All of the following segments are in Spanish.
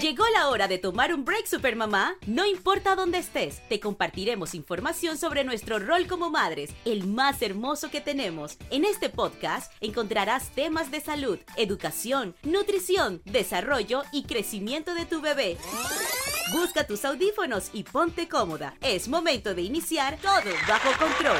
Llegó la hora de tomar un break, Supermamá. No importa dónde estés, te compartiremos información sobre nuestro rol como madres, el más hermoso que tenemos. En este podcast encontrarás temas de salud, educación, nutrición, desarrollo y crecimiento de tu bebé. Busca tus audífonos y ponte cómoda. Es momento de iniciar todo bajo control.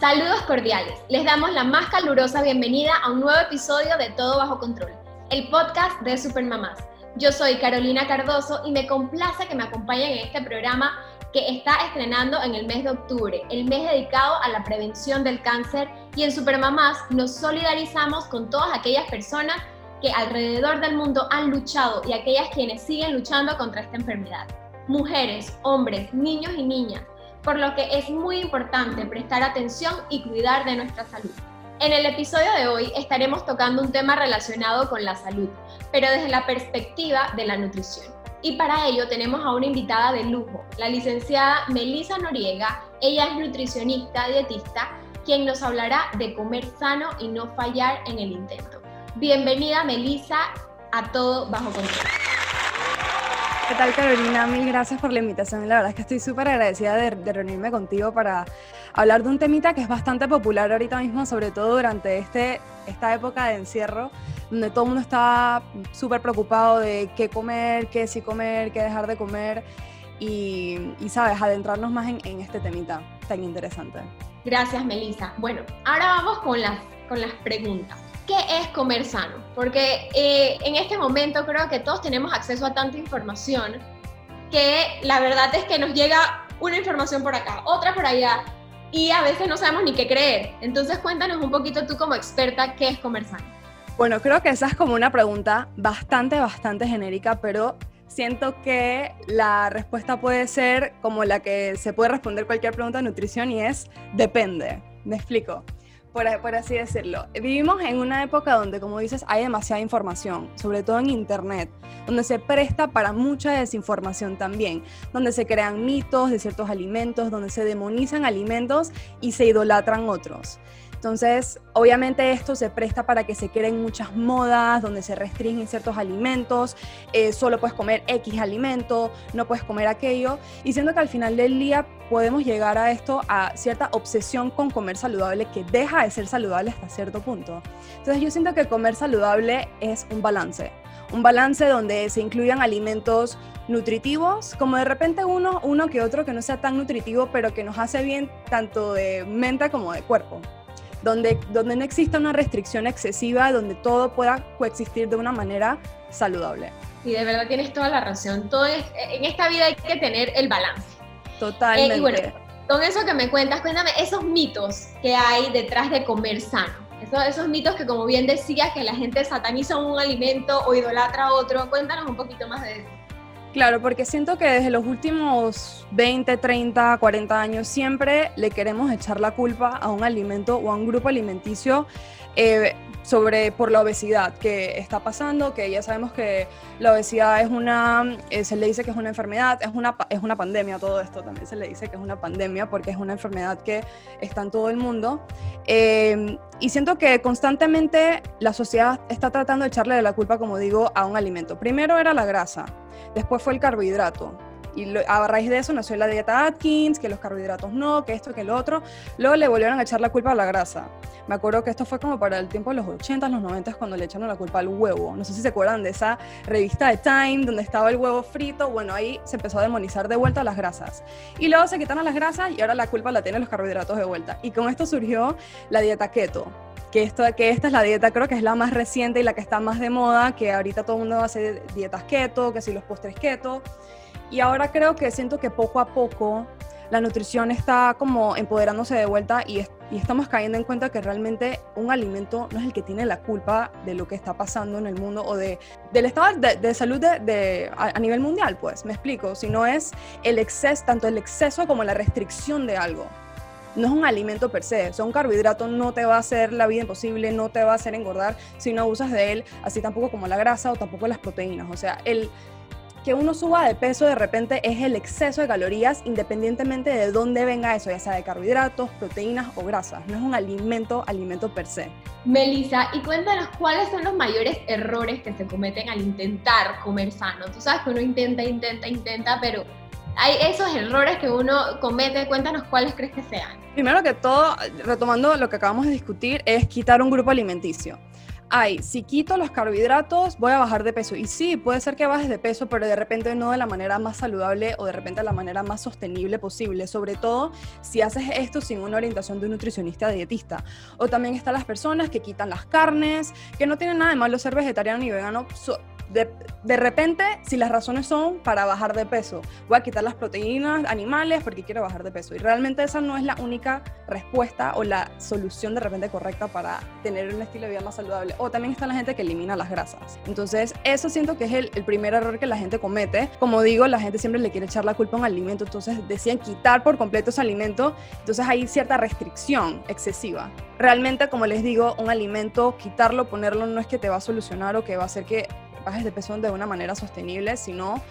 Saludos cordiales. Les damos la más calurosa bienvenida a un nuevo episodio de Todo bajo control el podcast de Supermamás. Yo soy Carolina Cardoso y me complace que me acompañen en este programa que está estrenando en el mes de octubre, el mes dedicado a la prevención del cáncer y en Supermamás nos solidarizamos con todas aquellas personas que alrededor del mundo han luchado y aquellas quienes siguen luchando contra esta enfermedad. Mujeres, hombres, niños y niñas, por lo que es muy importante prestar atención y cuidar de nuestra salud. En el episodio de hoy estaremos tocando un tema relacionado con la salud, pero desde la perspectiva de la nutrición. Y para ello tenemos a una invitada de lujo, la licenciada Melisa Noriega. Ella es nutricionista, dietista, quien nos hablará de comer sano y no fallar en el intento. Bienvenida Melisa a Todo Bajo Control. ¿Qué tal Carolina? Mil gracias por la invitación. La verdad es que estoy súper agradecida de, reunirme contigo para hablar de un temita que es bastante popular ahorita mismo, sobre todo durante este, esta época de encierro, donde todo el mundo está súper preocupado de qué comer, qué sí comer, qué dejar de comer y, sabes, adentrarnos más en, este temita tan interesante. Gracias, Melissa. Bueno, ahora vamos con las, con las preguntas. ¿Qué es comer sano? Porque eh, en este momento creo que todos tenemos acceso a tanta información que la verdad es que nos llega una información por acá, otra por allá, y a veces no sabemos ni qué creer. Entonces cuéntanos un poquito tú como experta qué es comer sano. Bueno, creo que esa es como una pregunta bastante, bastante genérica, pero siento que la respuesta puede ser como la que se puede responder cualquier pregunta de nutrición y es depende. Me explico por, así decirlo. Vivimos en una época donde, como dices, hay demasiada información, sobre todo en Internet, donde se presta para mucha desinformación también, donde se crean mitos de ciertos alimentos, donde se demonizan alimentos y se idolatran otros. Entonces, obviamente esto se presta para que se creen muchas modas, donde se restringen ciertos alimentos, eh, solo puedes comer X alimento, no puedes comer aquello, y siendo que al final del día podemos llegar a esto, a cierta obsesión con comer saludable que deja de ser saludable hasta cierto punto. Entonces yo siento que comer saludable es un balance, un balance donde se incluyan alimentos nutritivos, como de repente uno, uno que otro que no sea tan nutritivo, pero que nos hace bien tanto de mente como de cuerpo donde, donde no exista una restricción excesiva, donde todo pueda coexistir de una manera saludable. Y de verdad tienes toda la razón. Todo en esta vida hay que tener el balance. Totalmente. Eh, y bueno, con eso que me cuentas, cuéntame esos mitos que hay detrás de comer sano. Esos, esos mitos que, como bien decías, que la gente sataniza un alimento o idolatra otro. Cuéntanos un poquito más de eso. Claro, porque siento que desde los últimos 20, 30, 40 años siempre le queremos echar la culpa a un alimento o a un grupo alimenticio eh, sobre por la obesidad que está pasando, que ya sabemos que la obesidad es una, eh, se le dice que es una enfermedad, es una, es una pandemia, todo esto también se le dice que es una pandemia porque es una enfermedad que está en todo el mundo. Eh, y siento que constantemente la sociedad está tratando de echarle la culpa, como digo, a un alimento. Primero era la grasa, después fue el carbohidrato, y a raíz de eso nació la dieta Atkins, que los carbohidratos no, que esto, que lo otro. Luego le volvieron a echar la culpa a la grasa. Me acuerdo que esto fue como para el tiempo de los 80, los 90, cuando le echaron la culpa al huevo. No sé si se acuerdan de esa revista de Time donde estaba el huevo frito. Bueno, ahí se empezó a demonizar de vuelta las grasas. Y luego se quitaron las grasas y ahora la culpa la tienen los carbohidratos de vuelta. Y con esto surgió la dieta keto. Que, esto, que esta es la dieta, creo que es la más reciente y la que está más de moda, que ahorita todo el mundo hace dietas keto, que si los postres keto. Y ahora creo que siento que poco a poco la nutrición está como empoderándose de vuelta y, y, estamos cayendo en cuenta que realmente un alimento no es el que tiene la culpa de lo que está pasando en el mundo o de, del estado de, salud de, a, nivel mundial, pues, me explico, sino es el exceso, tanto el exceso como la restricción de algo. No es un alimento per se, o sea, un carbohidrato no te va a hacer la vida imposible, no te va a hacer engordar si no usas de él, así tampoco como la grasa o tampoco las proteínas, o sea, el que uno suba de peso de repente es el exceso de calorías independientemente de dónde venga eso, ya sea de carbohidratos, proteínas o grasas. No es un alimento, alimento per se. Melissa, y cuéntanos cuáles son los mayores errores que se cometen al intentar comer sano. Tú sabes que uno intenta, intenta, intenta, pero hay esos errores que uno comete. Cuéntanos cuáles crees que sean. Primero que todo, retomando lo que acabamos de discutir, es quitar un grupo alimenticio ay, si quito los carbohidratos voy a bajar de peso. Y sí, puede ser que bajes de peso, pero de repente no de la manera más saludable o de repente de la manera más sostenible posible. Sobre todo si haces esto sin una orientación de un nutricionista dietista. O también están las personas que quitan las carnes, que no tienen nada de malo ser vegetariano ni vegano de, repente, si las razones son para bajar de peso, voy a quitar las proteínas animales porque quiero bajar de peso. Y realmente esa no es la única respuesta o la solución de repente correcta para tener un estilo de vida más saludable. O también está la gente que elimina las grasas. Entonces, eso siento que es el, primer error que la gente comete. Como digo, la gente siempre le quiere echar la culpa a un alimento, entonces deciden quitar por completo ese alimento. Entonces hay cierta restricción excesiva. Realmente, como les digo, un alimento, quitarlo, ponerlo, no es que te va a solucionar o que va a hacer que bajes de peso de una manera sostenible, sino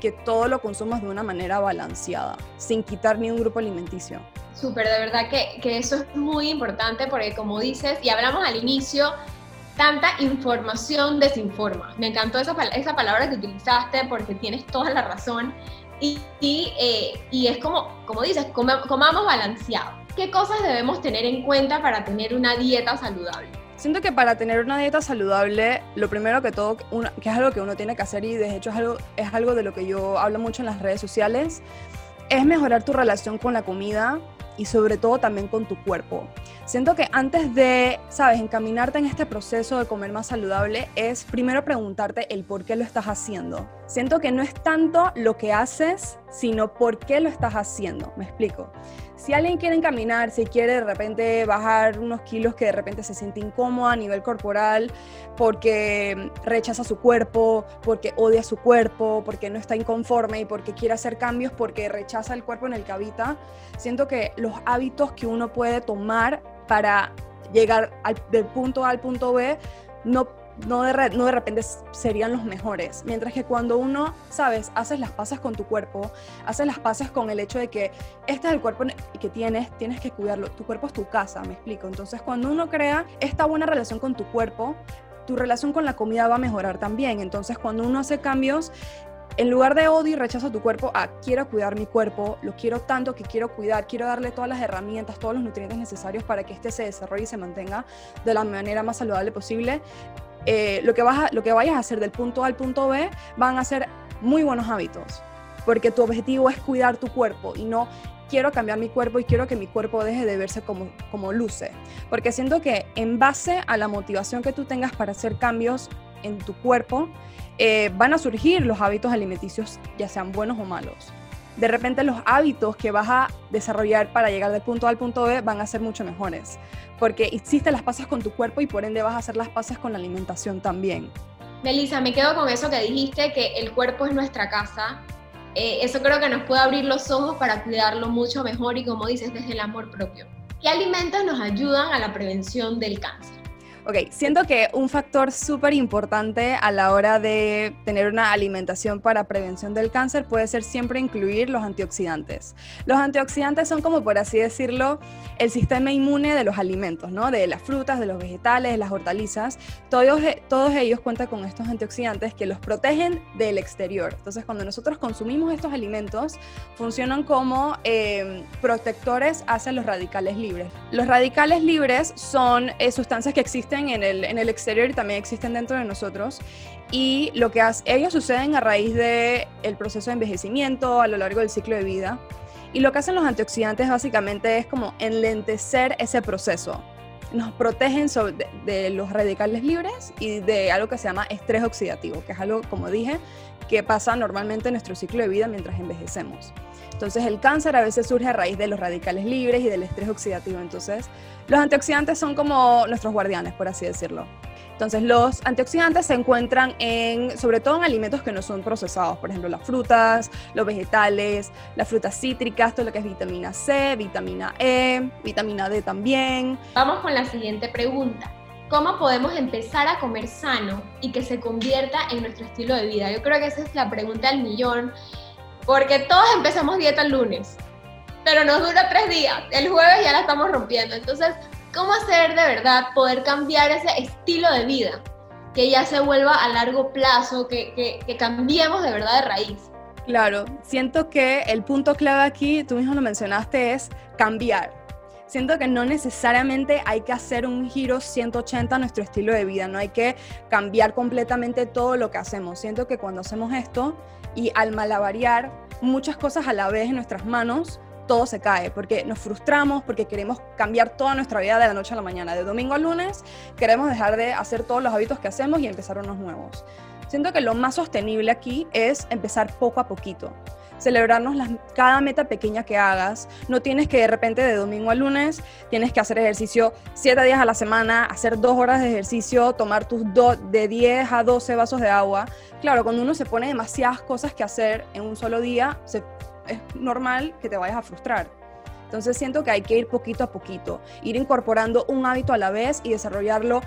que todo lo consumas de una manera balanceada, sin quitar ni un grupo alimenticio. Súper, de verdad que, que, eso es muy importante porque como dices, y hablamos al inicio, tanta información desinforma. Me encantó esa, esa palabra que utilizaste porque tienes toda la razón. Y, y, eh, y es como, como dices, comamos balanceado. ¿Qué cosas debemos tener en cuenta para tener una dieta saludable? Siento que para tener una dieta saludable, lo primero que todo, que es algo que uno tiene que hacer y de hecho es algo, es algo de lo que yo hablo mucho en las redes sociales, es mejorar tu relación con la comida y sobre todo también con tu cuerpo. Siento que antes de, sabes, encaminarte en este proceso de comer más saludable, es primero preguntarte el por qué lo estás haciendo. Siento que no es tanto lo que haces, sino por qué lo estás haciendo. Me explico. Si alguien quiere encaminar, si quiere de repente bajar unos kilos que de repente se siente incómoda a nivel corporal porque rechaza su cuerpo, porque odia su cuerpo, porque no está inconforme y porque quiere hacer cambios porque rechaza el cuerpo en el que habita, siento que los hábitos que uno puede tomar para llegar del punto A al punto B no no de, repente serían los mejores. Mientras que cuando uno, sabes, haces las paces con tu cuerpo, haces las paces con el hecho de que este es el cuerpo que tienes, tienes que cuidarlo. Tu cuerpo es tu casa, me explico. Entonces, cuando uno crea esta buena relación con tu cuerpo, tu relación con la comida va a mejorar también. Entonces, cuando uno hace cambios, en lugar de odio y rechazo a tu cuerpo, a quiero cuidar mi cuerpo, lo quiero tanto que quiero cuidar, quiero darle todas las herramientas, todos los nutrientes necesarios para que éste se desarrolle y se mantenga de la manera más saludable posible, eh, lo, que vas lo que vayas a hacer del punto A al punto B van a ser muy buenos hábitos, porque tu objetivo es cuidar tu cuerpo y no quiero cambiar mi cuerpo y quiero que mi cuerpo deje de verse como, como luce, porque siento que en base a la motivación que tú tengas para hacer cambios en tu cuerpo, eh, van a surgir los hábitos alimenticios, ya sean buenos o malos de repente los hábitos que vas a desarrollar para llegar del punto A al punto B van a ser mucho mejores, porque hiciste las pasas con tu cuerpo y por ende vas a hacer las pasas con la alimentación también. Melissa, me quedo con eso que dijiste, que el cuerpo es nuestra casa. Eh, eso creo que nos puede abrir los ojos para cuidarlo mucho mejor y como dices, desde el amor propio. ¿Qué alimentos nos ayudan a la prevención del cáncer? Ok, siento que un factor súper importante a la hora de tener una alimentación para prevención del cáncer puede ser siempre incluir los antioxidantes. Los antioxidantes son como, por así decirlo, el sistema inmune de los alimentos, ¿no? De las frutas, de los vegetales, de las hortalizas. Todos, todos ellos cuentan con estos antioxidantes que los protegen del exterior. Entonces, cuando nosotros consumimos estos alimentos, funcionan como em, protectores hacia los radicales libres. Los radicales libres son eh, sustancias que existen en el, en el exterior y también existen dentro de nosotros. Y lo que hace, ellos suceden a raíz del el proceso de envejecimiento a lo largo del ciclo de vida. Y lo que hacen los antioxidantes básicamente es como enlentecer ese proceso. Nos protegen sobre, de, los radicales libres y de algo que se llama estrés oxidativo, que es algo, como dije, que pasa normalmente en nuestro ciclo de vida mientras envejecemos. Entonces el cáncer a veces surge a raíz de los radicales libres y del estrés oxidativo. Entonces los antioxidantes son como nuestros guardianes, por así decirlo. Entonces, los antioxidantes se encuentran en, sobre todo en alimentos que no son procesados, por ejemplo, las frutas, los vegetales, las frutas cítricas, todo lo que es vitamina C, vitamina E, vitamina D también. Vamos con la siguiente pregunta. ¿cómo podemos empezar a comer sano y que se convierta en nuestro estilo de vida? Yo creo que esa es la pregunta del millón, porque todos empezamos dieta el lunes, pero nos dura tres días, el jueves ya la estamos rompiendo. Entonces, ¿cómo hacer de verdad poder cambiar ese estilo de vida? Que ya se vuelva a largo plazo, que, que, que cambiemos de verdad de raíz. Claro, siento que el punto clave aquí, tú mismo lo mencionaste, es cambiar. Siento que no necesariamente hay que hacer un giro 180 a nuestro estilo de vida, no hay que cambiar completamente todo lo que hacemos. Siento que cuando hacemos esto y al malavariar muchas cosas a la vez en nuestras manos, todo se cae, porque nos frustramos, porque queremos cambiar toda nuestra vida de la noche a la mañana. De domingo a lunes queremos dejar de hacer todos los hábitos que hacemos y empezar unos nuevos. Siento que lo más sostenible aquí es empezar poco a poquito. Celebrarnos cada meta pequeña que hagas. No tienes que de repente de domingo a lunes, tienes que hacer ejercicio siete días a la semana, hacer dos horas de ejercicio, tomar tus de 10 a 12 vasos de agua. Claro, cuando uno se pone demasiadas cosas que hacer en un solo día, es normal que te vayas a frustrar. Entonces siento que hay que ir poquito a poquito, ir incorporando un hábito a la vez y desarrollarlo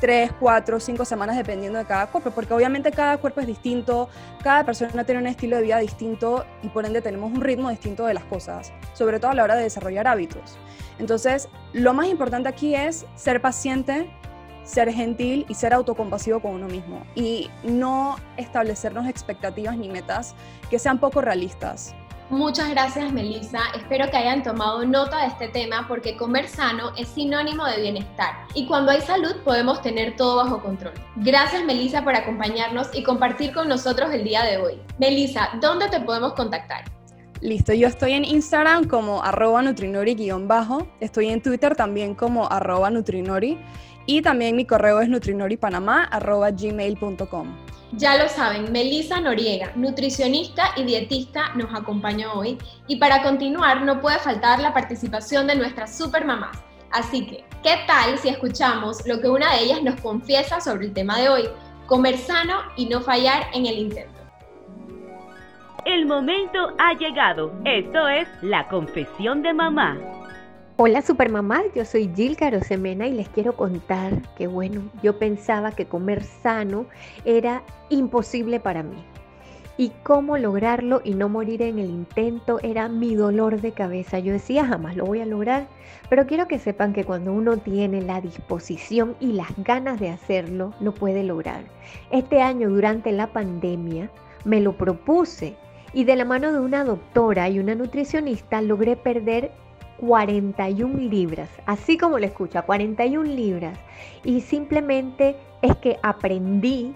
tres, cuatro, cinco semanas dependiendo de cada cuerpo, porque obviamente cada cuerpo es distinto, cada persona tiene un estilo de vida distinto y por ende tenemos un ritmo distinto de las cosas, sobre todo a la hora de desarrollar hábitos. Entonces, lo más importante aquí es ser paciente, ser gentil y ser autocompasivo con uno mismo y no establecernos expectativas ni metas que sean poco realistas. Muchas gracias, Melissa. Espero que hayan tomado nota de este tema porque comer sano es sinónimo de bienestar y cuando hay salud podemos tener todo bajo control. Gracias, Melissa, por acompañarnos y compartir con nosotros el día de hoy. Melissa, ¿dónde te podemos contactar? Listo, yo estoy en Instagram como arroba nutrinori-bajo, estoy en Twitter también como arroba nutrinori y también mi correo es nutrinoripanamá gmail.com. Ya lo saben, Melisa Noriega, nutricionista y dietista, nos acompañó hoy. Y para continuar, no puede faltar la participación de nuestras supermamás. Así que, ¿qué tal si escuchamos lo que una de ellas nos confiesa sobre el tema de hoy? Comer sano y no fallar en el intento. El momento ha llegado. Esto es la confesión de mamá. Hola supermamás, yo soy Jill Carosemena y les quiero contar que bueno, yo pensaba que comer sano era imposible para mí. Y cómo lograrlo y no morir en el intento era mi dolor de cabeza. Yo decía, jamás lo voy a lograr. Pero quiero que sepan que cuando uno tiene la disposición y las ganas de hacerlo, lo puede lograr. Este año, durante la pandemia, me lo propuse y de la mano de una doctora y una nutricionista logré perder 41 libras, así como lo escucha, 41 libras. Y simplemente es que aprendí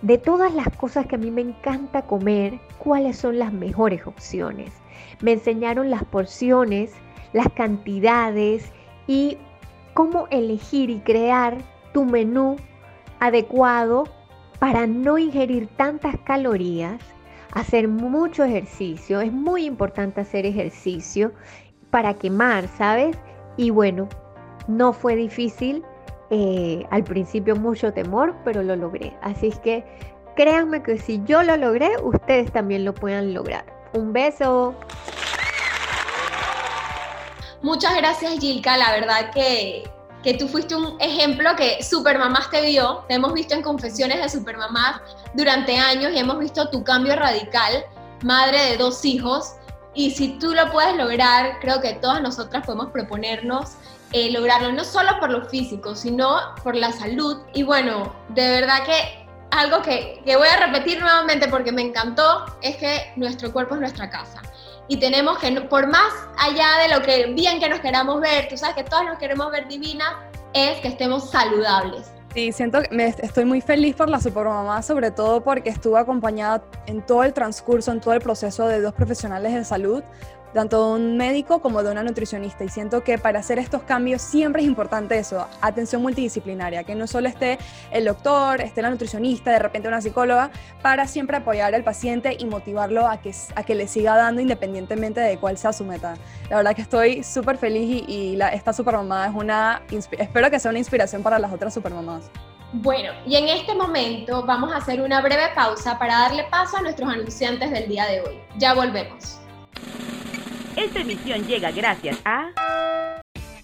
de todas las cosas que a mí me encanta comer, cuáles son las mejores opciones. Me enseñaron las porciones, las cantidades y cómo elegir y crear tu menú adecuado para no ingerir tantas calorías, hacer mucho ejercicio. Es muy importante hacer ejercicio para quemar, ¿sabes? Y bueno, no fue difícil, eh, al principio mucho temor, pero lo logré. Así es que créanme que si yo lo logré, ustedes también lo puedan lograr. Un beso. Muchas gracias Gilka, la verdad que, que tú fuiste un ejemplo que Supermamás te vio, te hemos visto en confesiones de Supermamás durante años y hemos visto tu cambio radical, madre de dos hijos, y si tú lo puedes lograr, creo que todas nosotras podemos proponernos eh, lograrlo, no solo por lo físico, sino por la salud. Y bueno, de verdad que algo que, que voy a repetir nuevamente porque me encantó es que nuestro cuerpo es nuestra casa. Y tenemos que, por más allá de lo que bien que nos queramos ver, tú sabes que todas nos queremos ver divinas, es que estemos saludables. Sí, siento que estoy muy feliz por la supermamá, sobre todo porque estuve acompañada en todo el transcurso, en todo el proceso de dos profesionales de salud, tanto de un médico como de una nutricionista. Y siento que para hacer estos cambios siempre es importante eso, atención multidisciplinaria, que no solo esté el doctor, esté la nutricionista, de repente una psicóloga, para siempre apoyar al paciente y motivarlo a que, a que le siga dando independientemente de cuál sea su meta. La verdad que estoy súper feliz y, y la, esta supermamá es una, espero que sea una inspiración para las otras supermamás. Bueno, y en este momento vamos a hacer una breve pausa para darle paso a nuestros anunciantes del día de hoy. Ya volvemos. Esta emisión llega gracias a...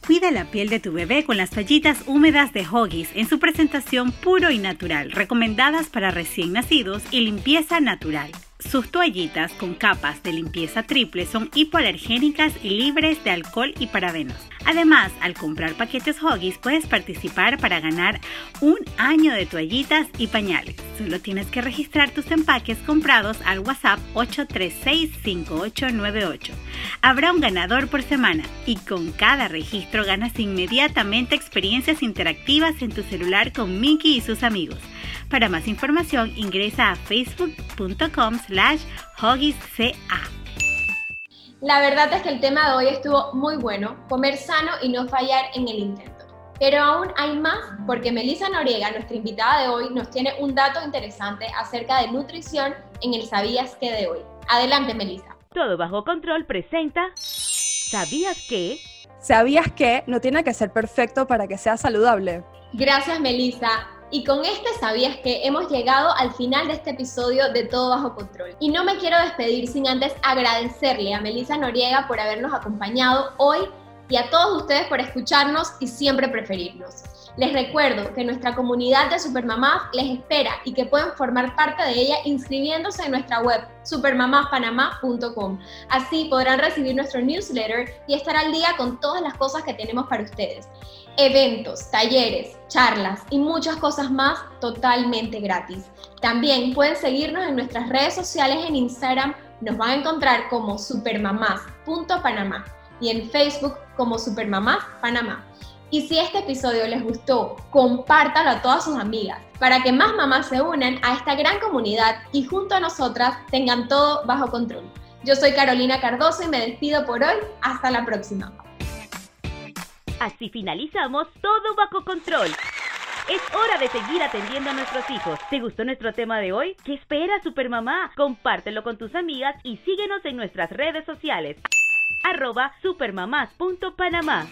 Cuida la piel de tu bebé con las toallitas húmedas de Hoggies en su presentación puro y natural, recomendadas para recién nacidos y limpieza natural. Sus toallitas con capas de limpieza triple son hipoalergénicas y libres de alcohol y parabenos. Además, al comprar paquetes Hoggies puedes participar para ganar un año de toallitas y pañales. Solo tienes que registrar tus empaques comprados al WhatsApp 836-5898. Habrá un ganador por semana y con cada registro ganas inmediatamente experiencias interactivas en tu celular con Mickey y sus amigos. Para más información ingresa a facebook.com slash La verdad es que el tema de hoy estuvo muy bueno, comer sano y no fallar en el intento. Pero aún hay más porque Melissa Noriega, nuestra invitada de hoy, nos tiene un dato interesante acerca de nutrición en el Sabías que de hoy. Adelante, Melissa. Todo bajo control presenta ¿Sabías que? ¿Sabías que no tiene que ser perfecto para que sea saludable? Gracias, Melissa. Y con este sabías que hemos llegado al final de este episodio de Todo Bajo Control. Y no me quiero despedir sin antes agradecerle a Melissa Noriega por habernos acompañado hoy y a todos ustedes por escucharnos y siempre preferirnos. Les recuerdo que nuestra comunidad de Supermamás les espera y que pueden formar parte de ella inscribiéndose en nuestra web supermamáspanamá.com. Así podrán recibir nuestro newsletter y estar al día con todas las cosas que tenemos para ustedes. Eventos, talleres, charlas y muchas cosas más totalmente gratis. También pueden seguirnos en nuestras redes sociales en Instagram, nos van a encontrar como supermamás.panamá y en Facebook como Supermamás Panamá. Y si este episodio les gustó, compártalo a todas sus amigas para que más mamás se unan a esta gran comunidad y junto a nosotras tengan todo bajo control. Yo soy Carolina Cardoso y me despido por hoy. Hasta la próxima. Así finalizamos todo bajo control. Es hora de seguir atendiendo a nuestros hijos. ¿Te gustó nuestro tema de hoy? ¿Qué espera Supermamá? Compártelo con tus amigas y síguenos en nuestras redes sociales. arroba supermamás.panamá.